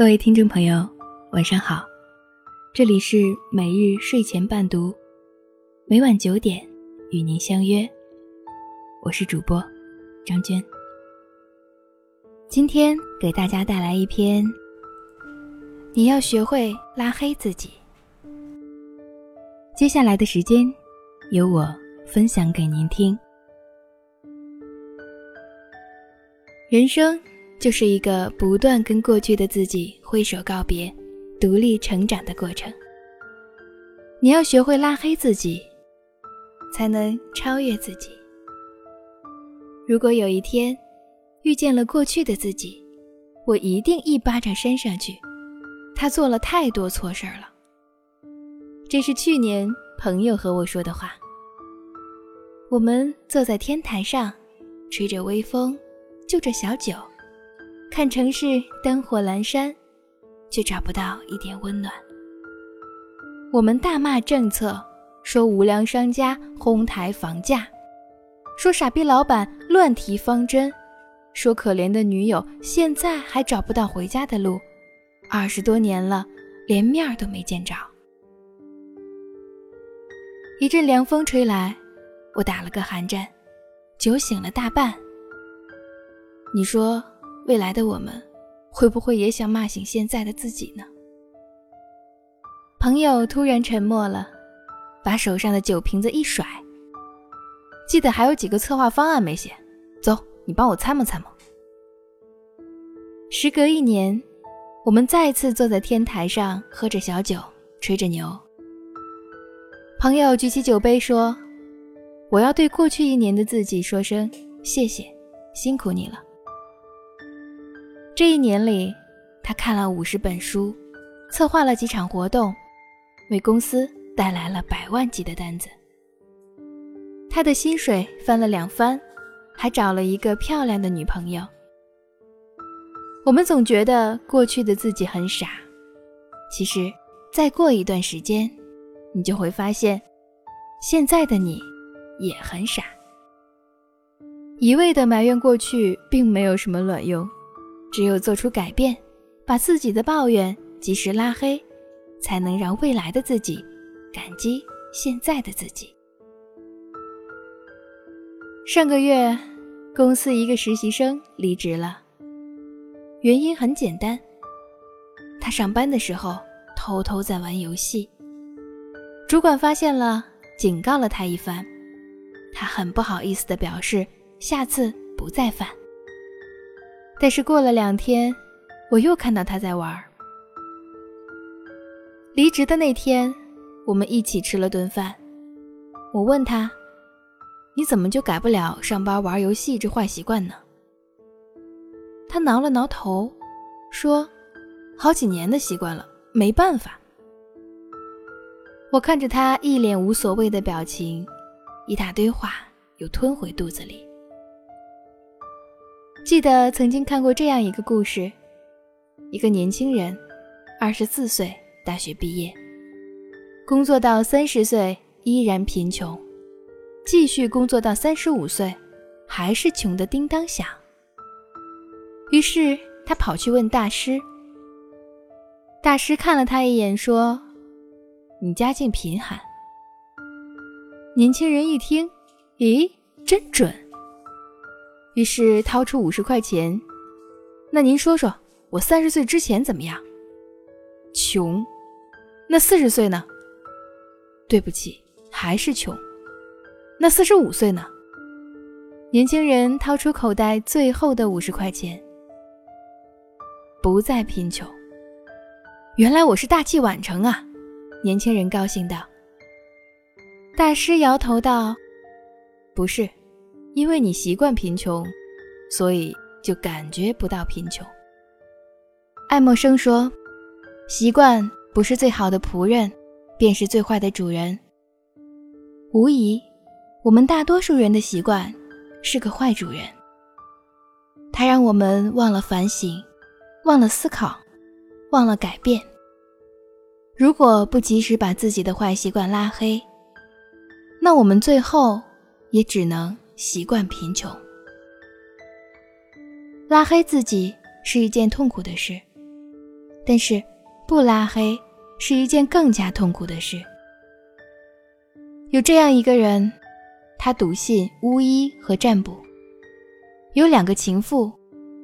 各位听众朋友，晚上好，这里是每日睡前伴读，每晚九点与您相约，我是主播张娟。今天给大家带来一篇，你要学会拉黑自己。接下来的时间，由我分享给您听。人生。就是一个不断跟过去的自己挥手告别、独立成长的过程。你要学会拉黑自己，才能超越自己。如果有一天遇见了过去的自己，我一定一巴掌扇上去。他做了太多错事儿了。这是去年朋友和我说的话。我们坐在天台上，吹着微风，就着小酒。看城市灯火阑珊，却找不到一点温暖。我们大骂政策，说无良商家哄抬房价，说傻逼老板乱提方针，说可怜的女友现在还找不到回家的路，二十多年了，连面儿都没见着。一阵凉风吹来，我打了个寒战，酒醒了大半。你说？未来的我们，会不会也想骂醒现在的自己呢？朋友突然沉默了，把手上的酒瓶子一甩。记得还有几个策划方案没写，走，你帮我参谋参谋。时隔一年，我们再次坐在天台上，喝着小酒，吹着牛。朋友举起酒杯说：“我要对过去一年的自己说声谢谢，辛苦你了。”这一年里，他看了五十本书，策划了几场活动，为公司带来了百万级的单子。他的薪水翻了两番，还找了一个漂亮的女朋友。我们总觉得过去的自己很傻，其实再过一段时间，你就会发现，现在的你也很傻。一味的埋怨过去，并没有什么卵用。只有做出改变，把自己的抱怨及时拉黑，才能让未来的自己感激现在的自己。上个月，公司一个实习生离职了，原因很简单，他上班的时候偷偷在玩游戏，主管发现了，警告了他一番，他很不好意思的表示下次不再犯。但是过了两天，我又看到他在玩。离职的那天，我们一起吃了顿饭。我问他：“你怎么就改不了上班玩游戏这坏习惯呢？”他挠了挠头，说：“好几年的习惯了，没办法。”我看着他一脸无所谓的表情，一大堆话又吞回肚子里。记得曾经看过这样一个故事：一个年轻人，二十四岁大学毕业，工作到三十岁依然贫穷，继续工作到三十五岁，还是穷得叮当响。于是他跑去问大师，大师看了他一眼，说：“你家境贫寒。”年轻人一听，咦，真准。于是掏出五十块钱，那您说说，我三十岁之前怎么样？穷。那四十岁呢？对不起，还是穷。那四十五岁呢？年轻人掏出口袋最后的五十块钱，不再贫穷。原来我是大器晚成啊！年轻人高兴道。大师摇头道：“不是。”因为你习惯贫穷，所以就感觉不到贫穷。爱默生说：“习惯不是最好的仆人，便是最坏的主人。”无疑，我们大多数人的习惯是个坏主人。它让我们忘了反省，忘了思考，忘了改变。如果不及时把自己的坏习惯拉黑，那我们最后也只能。习惯贫穷，拉黑自己是一件痛苦的事，但是不拉黑是一件更加痛苦的事。有这样一个人，他笃信巫医和占卜，有两个情妇，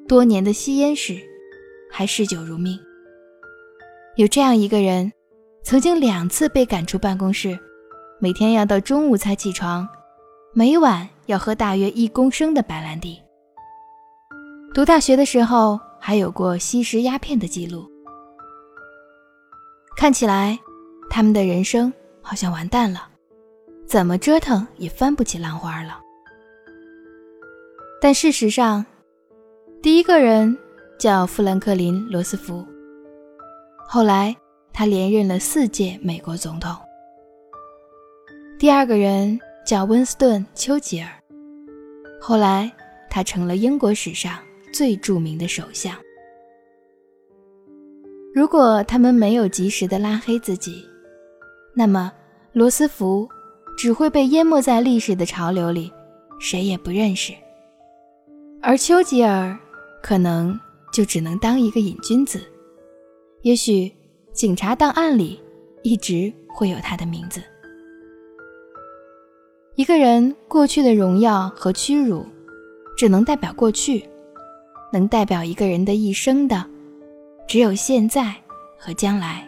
多年的吸烟史，还嗜酒如命。有这样一个人，曾经两次被赶出办公室，每天要到中午才起床，每晚要喝大约一公升的白兰地。读大学的时候，还有过吸食鸦片的记录。看起来，他们的人生好像完蛋了。怎么折腾也翻不起浪花了。但事实上，第一个人叫富兰克林·罗斯福，后来他连任了四届美国总统。第二个人叫温斯顿·丘吉尔，后来他成了英国史上最著名的首相。如果他们没有及时的拉黑自己，那么罗斯福。只会被淹没在历史的潮流里，谁也不认识。而丘吉尔可能就只能当一个瘾君子，也许警察档案里一直会有他的名字。一个人过去的荣耀和屈辱，只能代表过去，能代表一个人的一生的，只有现在和将来。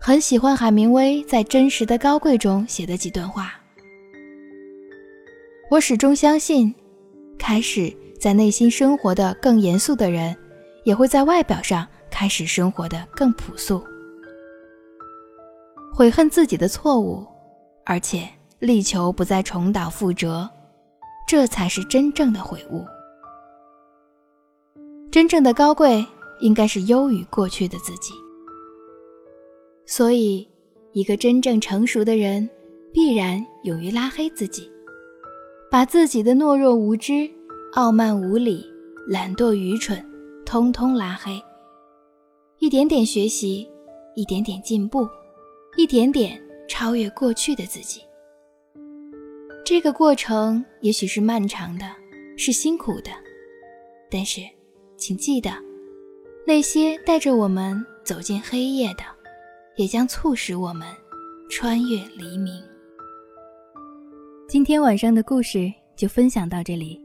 很喜欢海明威在《真实的高贵》中写的几段话。我始终相信，开始在内心生活的更严肃的人，也会在外表上开始生活的更朴素。悔恨自己的错误，而且力求不再重蹈覆辙，这才是真正的悔悟。真正的高贵，应该是优于过去的自己。所以，一个真正成熟的人，必然勇于拉黑自己，把自己的懦弱无知、傲慢无礼、懒惰愚蠢，通通拉黑。一点点学习，一点点进步，一点点超越过去的自己。这个过程也许是漫长的，是辛苦的，但是，请记得，那些带着我们走进黑夜的。也将促使我们穿越黎明。今天晚上的故事就分享到这里，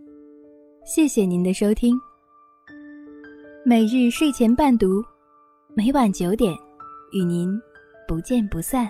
谢谢您的收听。每日睡前伴读，每晚九点与您不见不散。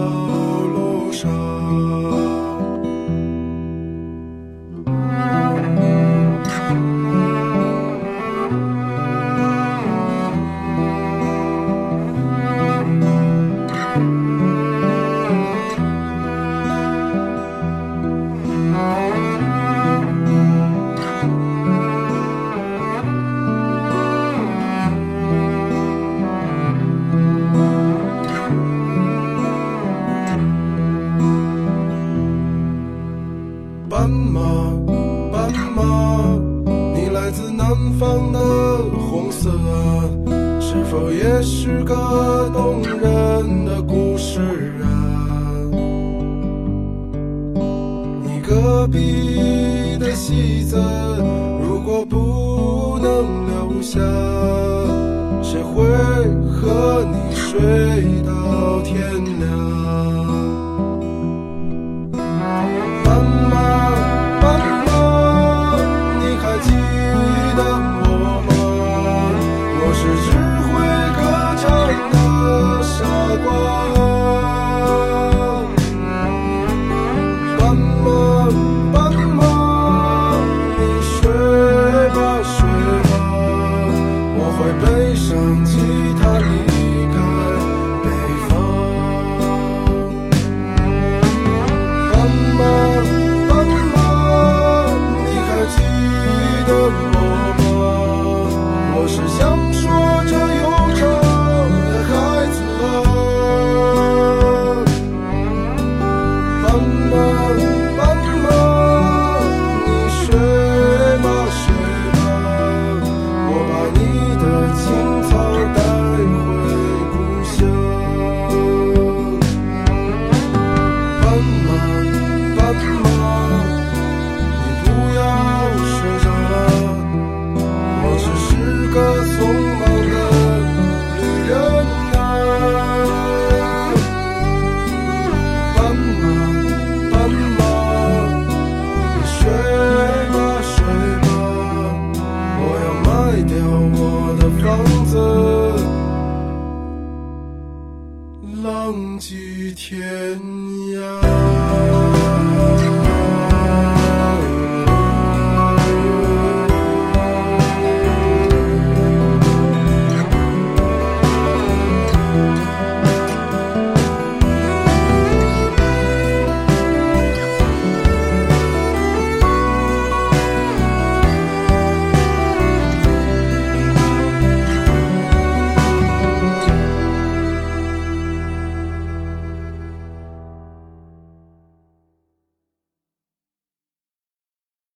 如果不能留下，谁会和你睡到天亮？